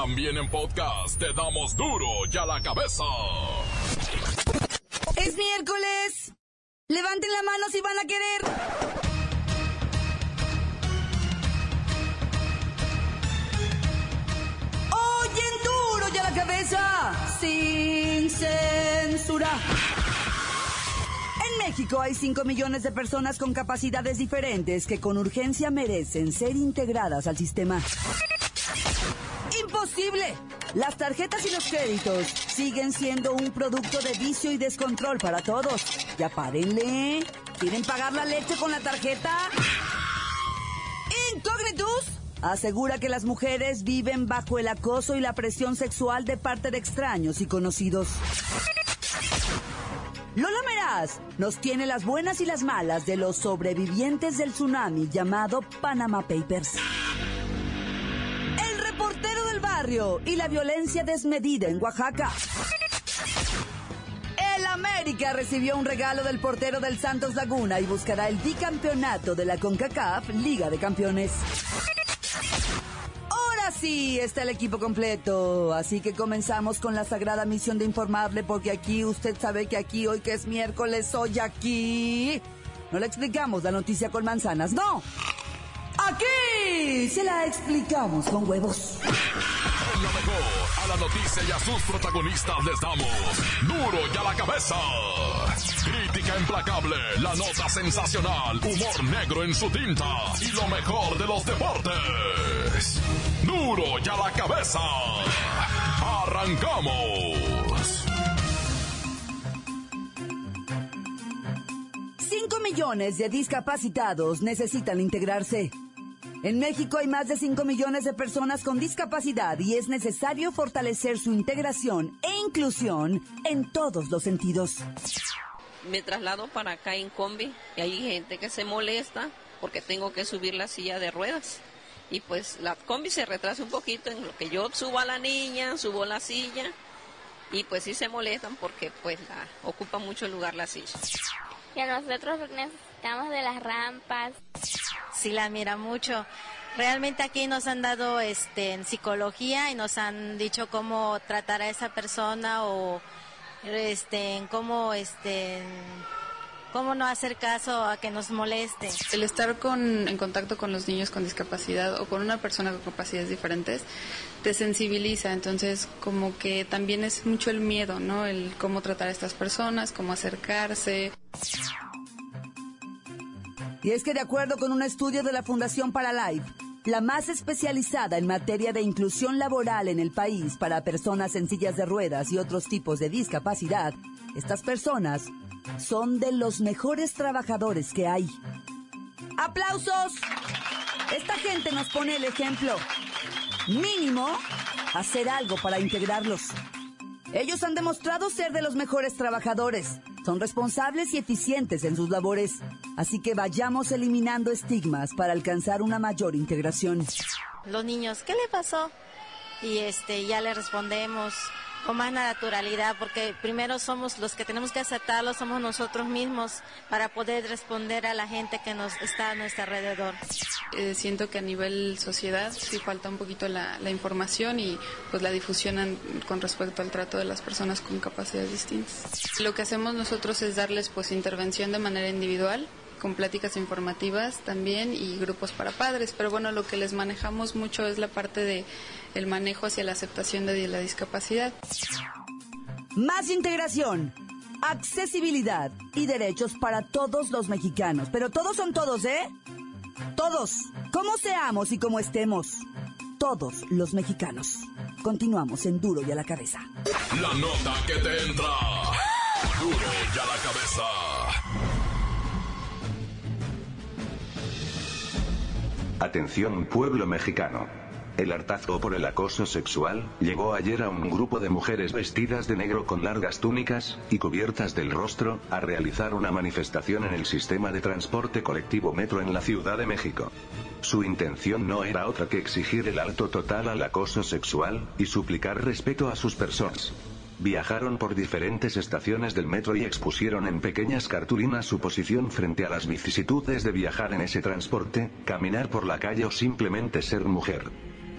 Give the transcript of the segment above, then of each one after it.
También en podcast te damos duro y a la cabeza. Es miércoles. Levanten la mano si van a querer. Oyen duro y a la cabeza. Sin censura. En México hay 5 millones de personas con capacidades diferentes que con urgencia merecen ser integradas al sistema. Las tarjetas y los créditos siguen siendo un producto de vicio y descontrol para todos. Ya párenle. ¿Quieren pagar la leche con la tarjeta? Incógnitus asegura que las mujeres viven bajo el acoso y la presión sexual de parte de extraños y conocidos. Lola Meraz nos tiene las buenas y las malas de los sobrevivientes del tsunami llamado Panama Papers. Y la violencia desmedida en Oaxaca. El América recibió un regalo del portero del Santos Laguna y buscará el bicampeonato de la CONCACAF Liga de Campeones. Ahora sí está el equipo completo, así que comenzamos con la sagrada misión de informarle porque aquí usted sabe que aquí hoy que es miércoles hoy aquí no le explicamos la noticia con manzanas, no. Aquí se la explicamos con huevos. Lo mejor, a la noticia y a sus protagonistas les damos duro y a la cabeza. Crítica implacable, la nota sensacional, humor negro en su tinta y lo mejor de los deportes. Duro y a la cabeza. Arrancamos. 5 millones de discapacitados necesitan integrarse. En México hay más de 5 millones de personas con discapacidad y es necesario fortalecer su integración e inclusión en todos los sentidos. Me traslado para acá en combi y hay gente que se molesta porque tengo que subir la silla de ruedas. Y pues la combi se retrasa un poquito en lo que yo subo a la niña, subo la silla y pues sí se molestan porque pues la, ocupa mucho lugar la silla. Y a nosotros necesitamos de las rampas. Sí, la mira mucho. Realmente aquí nos han dado este, en psicología y nos han dicho cómo tratar a esa persona o este, cómo, este, cómo no hacer caso a que nos moleste. El estar con, en contacto con los niños con discapacidad o con una persona con capacidades diferentes te sensibiliza, entonces como que también es mucho el miedo, ¿no? El cómo tratar a estas personas, cómo acercarse. Y es que de acuerdo con un estudio de la Fundación Paralife, la más especializada en materia de inclusión laboral en el país para personas en sillas de ruedas y otros tipos de discapacidad, estas personas son de los mejores trabajadores que hay. ¡Aplausos! Esta gente nos pone el ejemplo. Mínimo, hacer algo para integrarlos. Ellos han demostrado ser de los mejores trabajadores. Son responsables y eficientes en sus labores. Así que vayamos eliminando estigmas para alcanzar una mayor integración. Los niños, ¿qué le pasó? Y este, ya le respondemos con más naturalidad, porque primero somos los que tenemos que aceptarlo, somos nosotros mismos para poder responder a la gente que nos está a nuestro alrededor. Eh, siento que a nivel sociedad sí falta un poquito la, información y pues la difusión con respecto al trato de las personas con capacidades distintas. Lo que hacemos nosotros es darles pues intervención de manera individual con pláticas informativas también y grupos para padres, pero bueno, lo que les manejamos mucho es la parte de el manejo hacia la aceptación de la discapacidad. Más integración, accesibilidad y derechos para todos los mexicanos. Pero todos son todos, ¿eh? Todos. Como seamos y como estemos. Todos los mexicanos. Continuamos en Duro y a la cabeza. La nota que te entra. Duro y a la cabeza. Atención pueblo mexicano. El hartazgo por el acoso sexual llegó ayer a un grupo de mujeres vestidas de negro con largas túnicas y cubiertas del rostro a realizar una manifestación en el sistema de transporte colectivo metro en la Ciudad de México. Su intención no era otra que exigir el alto total al acoso sexual y suplicar respeto a sus personas. Viajaron por diferentes estaciones del metro y expusieron en pequeñas cartulinas su posición frente a las vicisitudes de viajar en ese transporte, caminar por la calle o simplemente ser mujer.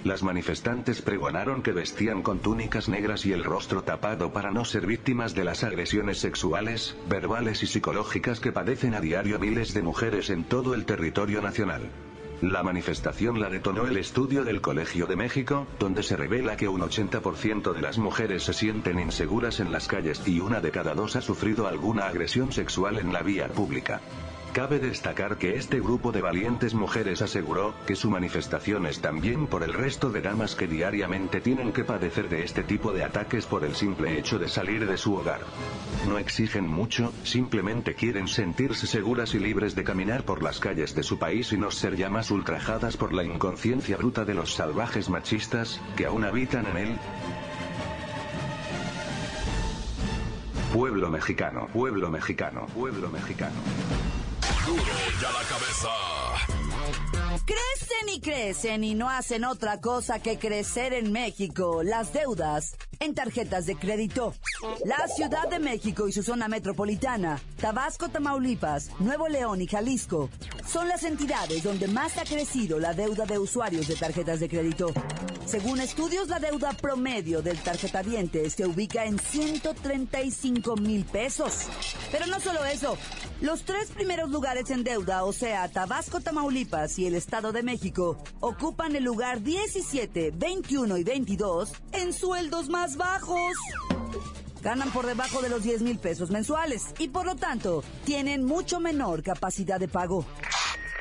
Las manifestantes pregonaron que vestían con túnicas negras y el rostro tapado para no ser víctimas de las agresiones sexuales, verbales y psicológicas que padecen a diario miles de mujeres en todo el territorio nacional. La manifestación la detonó el estudio del Colegio de México, donde se revela que un 80% de las mujeres se sienten inseguras en las calles y una de cada dos ha sufrido alguna agresión sexual en la vía pública. Cabe destacar que este grupo de valientes mujeres aseguró que su manifestación es también por el resto de damas que diariamente tienen que padecer de este tipo de ataques por el simple hecho de salir de su hogar. No exigen mucho, simplemente quieren sentirse seguras y libres de caminar por las calles de su país y no ser ya más ultrajadas por la inconsciencia bruta de los salvajes machistas, que aún habitan en él. Pueblo mexicano, pueblo mexicano, pueblo mexicano. Crecen y crecen y no hacen otra cosa que crecer en México. Las deudas en tarjetas de crédito. La Ciudad de México y su zona metropolitana, Tabasco, Tamaulipas, Nuevo León y Jalisco son las entidades donde más ha crecido la deuda de usuarios de tarjetas de crédito. Según estudios, la deuda promedio del tarjetaviente se ubica en 135 mil pesos. Pero no solo eso, los tres primeros lugares en deuda, o sea, Tabasco, Tamaulipas y el Estado de México, ocupan el lugar 17, 21 y 22 en sueldos más bajos. Ganan por debajo de los 10 mil pesos mensuales y por lo tanto tienen mucho menor capacidad de pago.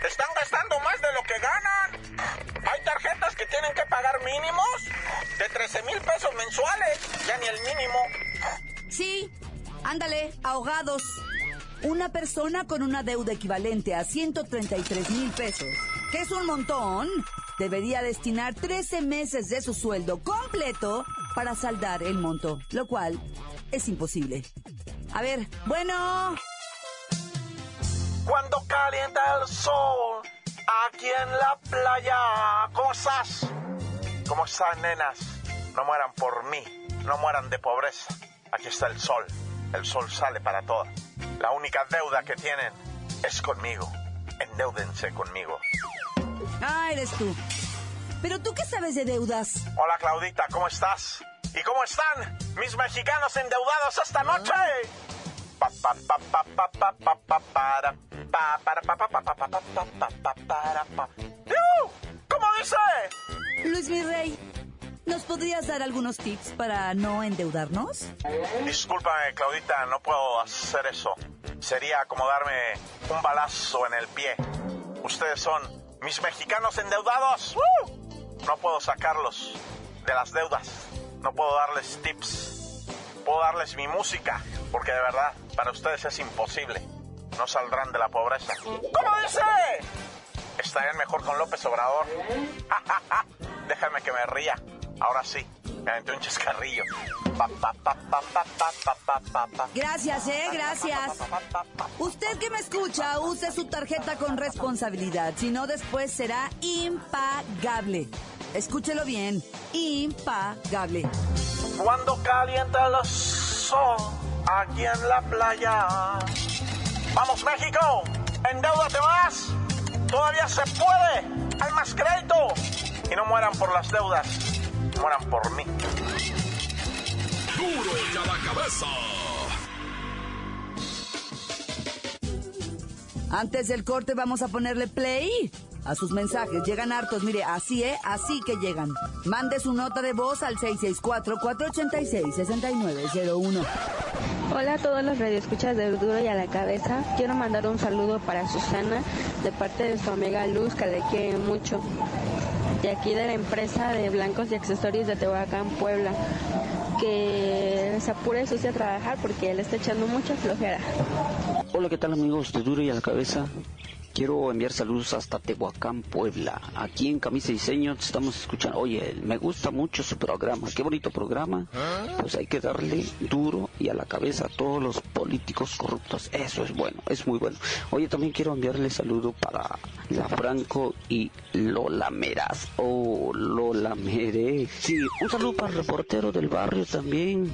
Están gastando más de lo que ganan. Hay tarjetas que tienen que pagar mínimos de 13 mil pesos mensuales. Ya ni el mínimo. Sí, ándale, ahogados. Una persona con una deuda equivalente a 133 mil pesos, que es un montón, debería destinar 13 meses de su sueldo completo para saldar el monto, lo cual es imposible. A ver, bueno, Cuando calienta el sol, aquí en la playa. ¿Cómo estás? ¿Cómo están, nenas? No mueran por mí, no mueran de pobreza. Aquí está el sol. El sol sale para todas. La única deuda que tienen es conmigo. Endeúdense conmigo. ah, eres tú. Pero tú qué sabes de deudas. Hola Claudita, ¿cómo estás? ¿Y cómo están mis mexicanos endeudados esta noche? ¿Cómo dice? Luis Mirrey, ¿nos podrías dar algunos tips para no endeudarnos? Disculpa, Claudita, no puedo hacer eso. Sería acomodarme un balazo en el pie. Ustedes son mis mexicanos endeudados no puedo sacarlos de las deudas, no puedo darles tips, puedo darles mi música, porque de verdad, para ustedes es imposible, no saldrán de la pobreza. ¿Cómo dice? Estarían mejor con López Obrador. Déjame que me ría. Ahora sí, me aventé un chascarrillo. Gracias, eh, gracias. Usted que me escucha, use su tarjeta con responsabilidad, si no después será impagable. Escúchelo bien, impagable. Cuando calienta el sol aquí en la playa. Vamos México, endeudate más. Todavía se puede. Hay más crédito. Y no mueran por las deudas, mueran por mí. Duro ya la cabeza. Antes del corte vamos a ponerle play a sus mensajes. Llegan hartos, mire, así, ¿eh? Así que llegan. Mande su nota de voz al 664-486-6901. Hola a todos los radioescuchas de Duro y a la Cabeza. Quiero mandar un saludo para Susana de parte de su amiga Luz, que le quiere mucho. De aquí de la empresa de blancos y accesorios de Tehuacán, Puebla. Que se apure Sucia a trabajar porque él está echando mucha flojera. Hola, ¿qué tal amigos de Duro y a la Cabeza? Quiero enviar saludos hasta Tehuacán, Puebla. Aquí en Camisa y Diseño estamos escuchando. Oye, me gusta mucho su programa. Qué bonito programa. Pues hay que darle duro y a la cabeza a todos los políticos corruptos. Eso es bueno, es muy bueno. Oye, también quiero enviarle saludo para la Franco y Lola Meraz. Oh, Lola la mere. Sí, un saludo para el reportero del barrio también.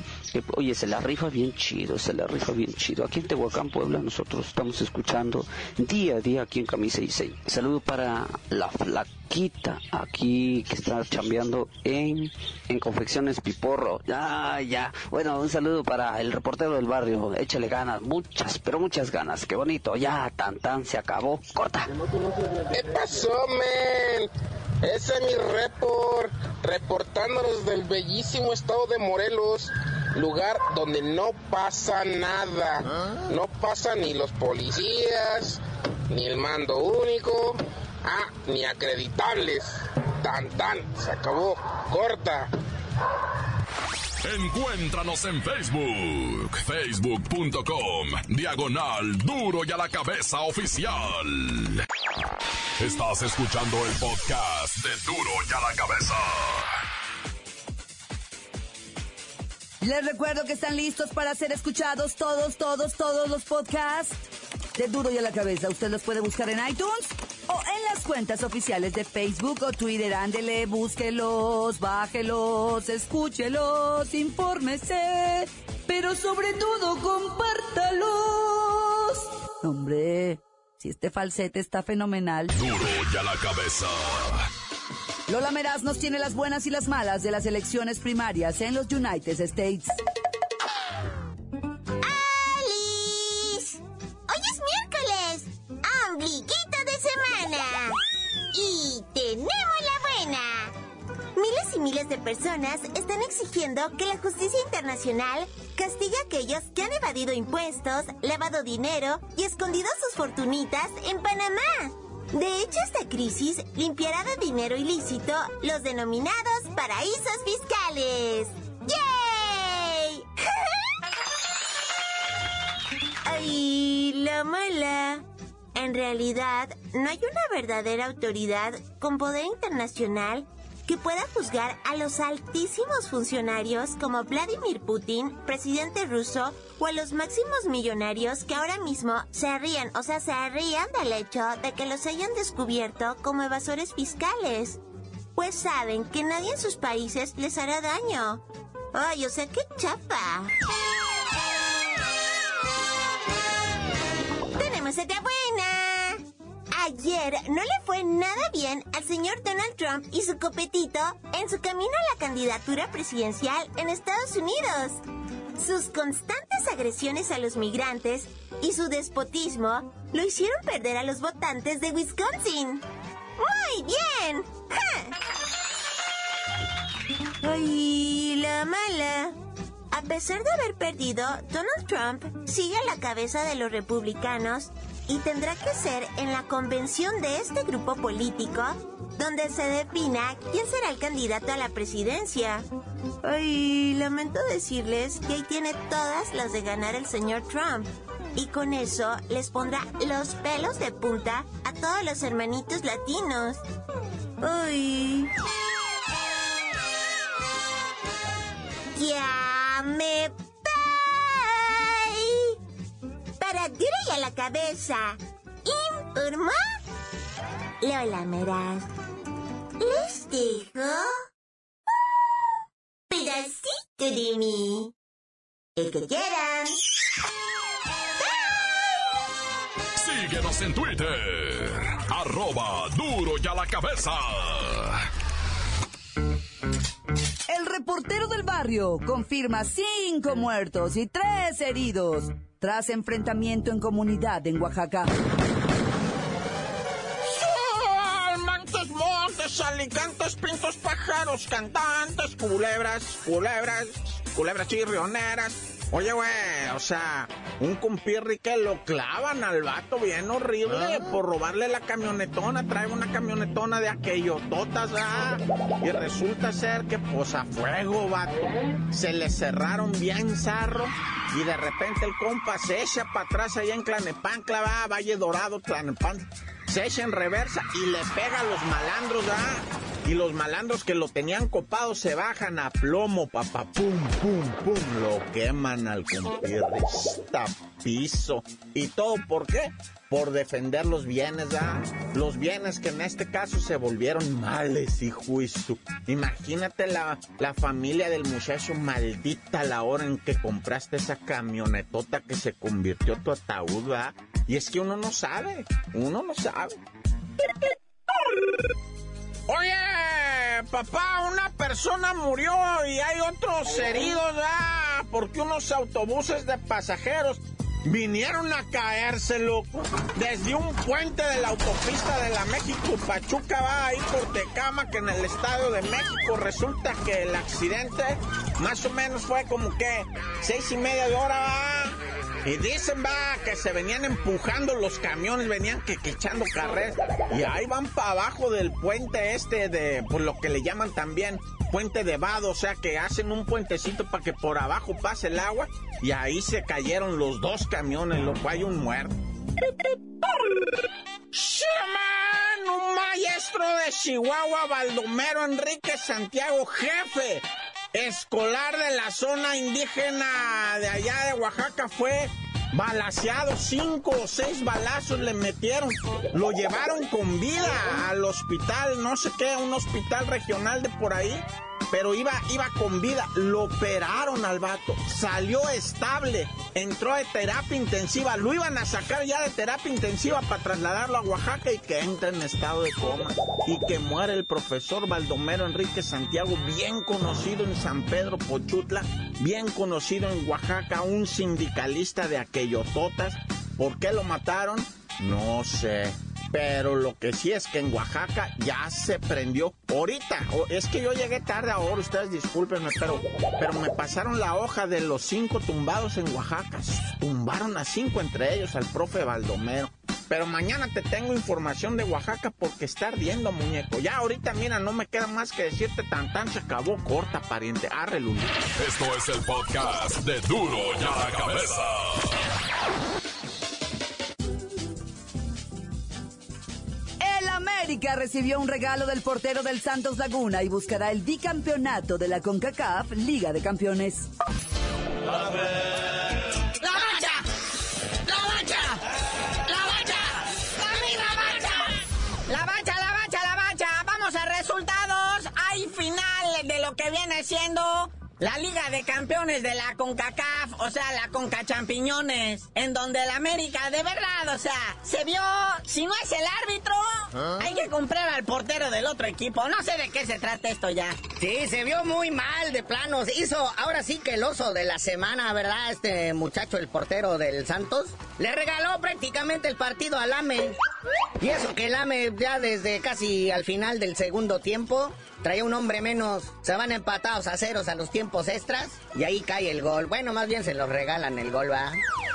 oye, se la rifa bien chido, se la rifa bien chido. Aquí en Tehuacán, Puebla, nosotros estamos escuchando día a día aquí en Camisa y Seis. Saludo para la flaquita aquí que está chambeando en, en Confecciones Piporro. Ya, ya. Bueno, un saludo para el reportero del barrio. Échale ganas, muchas, pero muchas ganas. Qué bonito. Ya, tan tan, se acabó. Corta. ¿Qué pasó, men? Ese es mi report, reportándonos del bellísimo estado de Morelos, lugar donde no pasa nada. No pasa ni los policías, ni el mando único, ah, ni acreditables. Tan tan, se acabó, corta. Encuéntranos en Facebook, facebook.com, diagonal duro y a la cabeza oficial. Estás escuchando el podcast de duro y a la cabeza. Les recuerdo que están listos para ser escuchados todos, todos, todos los podcasts de duro y a la cabeza. Usted los puede buscar en iTunes o en las cuentas oficiales de Facebook o Twitter. Ándele, búsquelos, bájelos, escúchelos, infórmese, pero sobre todo compártalos. Hombre, si este falsete está fenomenal. Duro y a la cabeza. Lola Meraz nos tiene las buenas y las malas de las elecciones primarias en los United States. Personas están exigiendo que la justicia internacional castigue a aquellos que han evadido impuestos, lavado dinero y escondido sus fortunitas en Panamá. De hecho, esta crisis limpiará de dinero ilícito los denominados paraísos fiscales. ¡Yay! ¡Ay, la mala! En realidad, no hay una verdadera autoridad con poder internacional que pueda juzgar a los altísimos funcionarios como Vladimir Putin, presidente ruso, o a los máximos millonarios que ahora mismo se rían, o sea, se rían del hecho de que los hayan descubierto como evasores fiscales. Pues saben que nadie en sus países les hará daño. Ay, o sea, qué chapa. Tenemos otra buena. Ayer no le fue nada bien al señor Donald Trump y su copetito en su camino a la candidatura presidencial en Estados Unidos. Sus constantes agresiones a los migrantes y su despotismo lo hicieron perder a los votantes de Wisconsin. ¡Muy bien! ¡Ay, la mala! A pesar de haber perdido, Donald Trump sigue a la cabeza de los republicanos y tendrá que ser en la convención de este grupo político donde se defina quién será el candidato a la presidencia. Ay, lamento decirles que ahí tiene todas las de ganar el señor Trump. Y con eso les pondrá los pelos de punta a todos los hermanitos latinos. Ay. Ya me para duro y a la cabeza. Informó Lola Meraz. Les dejo pedacito de mí. El que quieran. Síguenos en Twitter. Arroba duro y a la cabeza. El reportero del barrio confirma cinco muertos y tres heridos tras enfrentamiento en comunidad en Oaxaca. Montes, montes, alicantes, pintos, pájaros, cantantes, culebras, culebras, culebras chirrioneras. Oye, güey, o sea, un compirri que lo clavan al vato bien horrible ah. por robarle la camionetona. Trae una camionetona de aquello, totas, ¿ah? Y resulta ser que, pues, a fuego, vato. Se le cerraron bien zarro y de repente el compa se echa para atrás allá en Clanepancla, va, Valle Dorado, Clanepan. Se echa en reversa y le pega a los malandros, ¿ah? Y los malandros que lo tenían copado se bajan a plomo, papá, pum, pum, pum, lo queman al está piso. ¿Y todo por qué? Por defender los bienes, ¿ah? Los bienes que en este caso se volvieron males, y juicio. Imagínate la, la familia del muchacho maldita la hora en que compraste esa camionetota que se convirtió tu ataúd, ¿ah? Y es que uno no sabe, uno no sabe. Oye, papá, una persona murió y hay otros heridos, ah, porque unos autobuses de pasajeros vinieron a caerse, loco. Desde un puente de la autopista de la México-Pachuca va ahí por Tecama, que en el Estadio de México resulta que el accidente más o menos fue como que seis y media de hora, va y dicen, va, que se venían empujando los camiones, venían que, echando carreras. Y ahí van para abajo del puente este de, por lo que le llaman también puente de vado, o sea que hacen un puentecito para que por abajo pase el agua. Y ahí se cayeron los dos camiones, loco, hay un muerto. Un maestro de Chihuahua, Baldomero Enrique Santiago, jefe escolar de la zona indígena de allá de Oaxaca fue balaseado, cinco o seis balazos le metieron, lo llevaron con vida al hospital, no sé qué, un hospital regional de por ahí, pero iba, iba con vida. Lo operaron al vato, salió estable, entró de terapia intensiva. Lo iban a sacar ya de terapia intensiva para trasladarlo a Oaxaca y que entra en estado de coma. Y que muere el profesor Baldomero Enrique Santiago, bien conocido en San Pedro Pochutla, bien conocido en Oaxaca, un sindicalista de aquellototas. ¿Por qué lo mataron? No sé. Pero lo que sí es que en Oaxaca ya se prendió. Ahorita, es que yo llegué tarde ahora, ustedes discúlpenme, pero, pero me pasaron la hoja de los cinco tumbados en Oaxaca. Tumbaron a cinco entre ellos, al profe Baldomero. Pero mañana te tengo información de Oaxaca porque está ardiendo, muñeco. Ya ahorita, mira, no me queda más que decirte tan tan se acabó corta, pariente. Arre, Esto es el podcast de Duro ya la cabeza. América recibió un regalo del portero del Santos Laguna y buscará el bicampeonato de la CONCACAF Liga de Campeones. ¡La mancha! ¡La mancha! ¡La mancha! ¡La mancha! ¡La mancha, la mancha, la mancha! Vamos a resultados. Hay final de lo que viene siendo la Liga de Campeones de la CONCACAF, o sea, la CONCA Champiñones, en donde el América, de verdad, o sea, se vio, si no es el árbitro, Hay que comprar al portero del otro equipo. No sé de qué se trata esto ya. Sí, se vio muy mal de planos. Hizo ahora sí que el oso de la semana, ¿verdad? Este muchacho, el portero del Santos, le regaló prácticamente el partido al AME. Y eso que el AME ya desde casi al final del segundo tiempo traía un hombre menos, se van empatados a ceros a los tiempos extras y ahí cae el gol. Bueno, más bien se los regalan el gol, ¿va?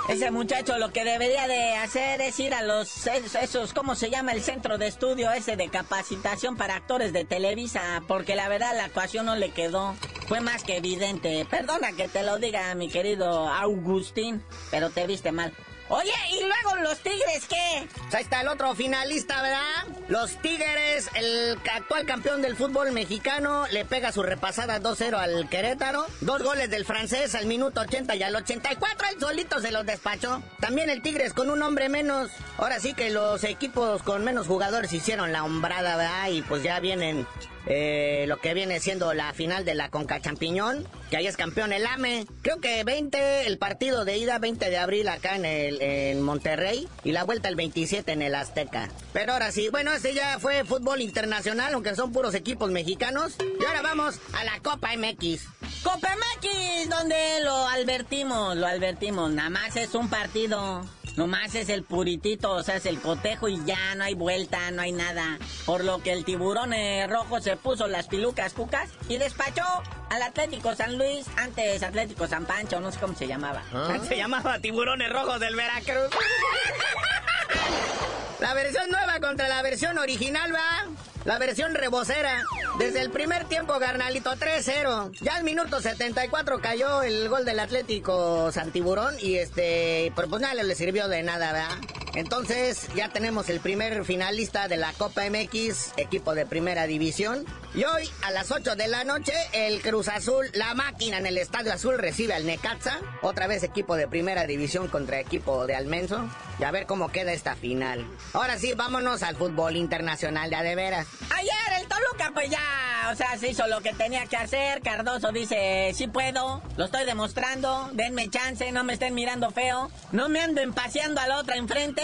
Ese muchacho lo que debería de hacer es ir a los esos, ¿cómo se llama? El centro de estudio ese de capacitación para actores de Televisa, porque la verdad la actuación no le quedó. Fue más que evidente. Perdona que te lo diga, mi querido Augustín, pero te viste mal. Oye, ¿y luego los Tigres qué? Pues ahí está el otro finalista, ¿verdad? Los Tigres, el actual campeón del fútbol mexicano, le pega su repasada 2-0 al Querétaro. Dos goles del francés al minuto 80 y al 84, el solito se los despachó. También el Tigres con un hombre menos. Ahora sí que los equipos con menos jugadores hicieron la hombrada, ¿verdad? Y pues ya vienen eh, lo que viene siendo la final de la Conca Champiñón, que ahí es campeón el AME. Creo que 20, el partido de ida 20 de abril acá en, el, en Monterrey y la vuelta el 27 en el Azteca. Pero ahora sí, bueno, este ya fue fútbol internacional, aunque son puros equipos mexicanos. Y ahora vamos a la Copa MX. Copa MX, donde lo advertimos, lo advertimos, nada más es un partido. Nomás es el puritito, o sea, es el cotejo y ya no hay vuelta, no hay nada. Por lo que el tiburón eh, rojo se puso las pilucas cucas y despachó al Atlético San Luis, antes Atlético San Pancho, no sé cómo se llamaba. ¿Ah? Se llamaba Tiburones Rojos del Veracruz. La versión nueva contra la versión original, ¿va? La versión rebocera. Desde el primer tiempo, Garnalito 3-0. Ya al minuto 74 cayó el gol del Atlético Santiburón y este, pues nada le sirvió de nada, ¿verdad? Entonces ya tenemos el primer finalista de la Copa MX, equipo de primera división. Y hoy a las 8 de la noche el Cruz Azul, la máquina en el Estadio Azul recibe al Necaxa. Otra vez equipo de primera división contra equipo de Almenso. Y a ver cómo queda esta final. Ahora sí, vámonos al fútbol internacional de Adeveras. Ayer el Toluca pues ya, o sea, se hizo lo que tenía que hacer. Cardoso dice, sí puedo, lo estoy demostrando, denme chance, no me estén mirando feo. No me anden paseando a la otra enfrente.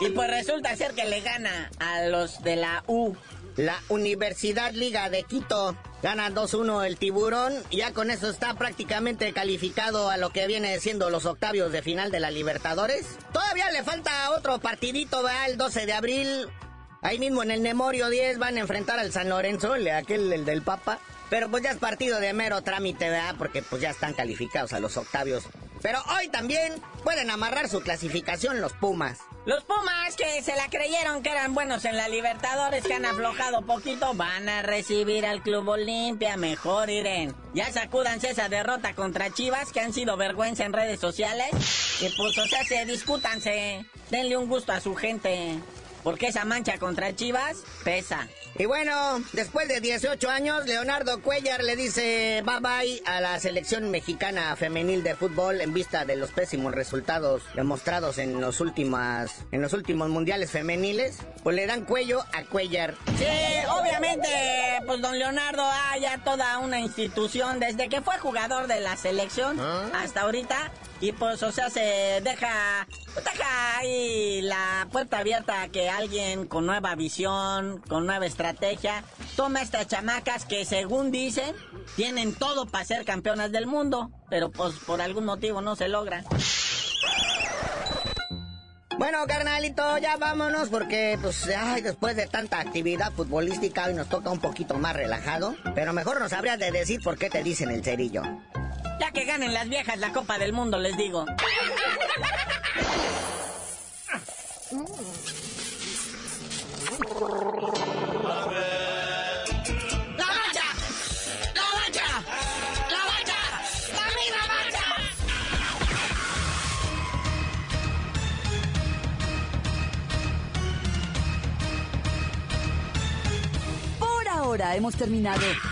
Y pues resulta ser que le gana a los de la U. La Universidad Liga de Quito gana 2-1 el tiburón. Ya con eso está prácticamente calificado a lo que viene siendo los octavios de final de la Libertadores. Todavía le falta otro partidito, ¿verdad? El 12 de abril. Ahí mismo en el Nemorio 10 van a enfrentar al San Lorenzo, el, aquel el del Papa. Pero pues ya es partido de mero trámite, ¿verdad? Porque pues ya están calificados a los octavios. Pero hoy también pueden amarrar su clasificación los Pumas. Los Pumas que se la creyeron que eran buenos en la Libertadores, que han aflojado poquito, van a recibir al Club Olimpia. Mejor Irene. Ya sacúdanse esa derrota contra Chivas, que han sido vergüenza en redes sociales. Y pues, o sea, se discútanse. Denle un gusto a su gente. Porque esa mancha contra Chivas pesa. Y bueno, después de 18 años, Leonardo Cuellar le dice bye bye a la selección mexicana femenil de fútbol en vista de los pésimos resultados demostrados en los últimas, en los últimos mundiales femeniles. Pues le dan cuello a Cuellar. Sí, obviamente, pues don Leonardo haya toda una institución desde que fue jugador de la selección hasta ahorita. Y pues, o sea, se deja, deja ahí la puerta abierta a que alguien con nueva visión, con nueva estrategia, toma estas chamacas que según dicen, tienen todo para ser campeonas del mundo, pero pues por algún motivo no se logra. Bueno, carnalito, ya vámonos porque, pues, ay, después de tanta actividad futbolística, hoy nos toca un poquito más relajado. Pero mejor nos habrías de decir por qué te dicen el cerillo. Ya que ganen las viejas la Copa del Mundo, les digo. ¡La mancha! ¡La mancha! ¡La mancha! ¡La misma mancha! Por ahora hemos terminado.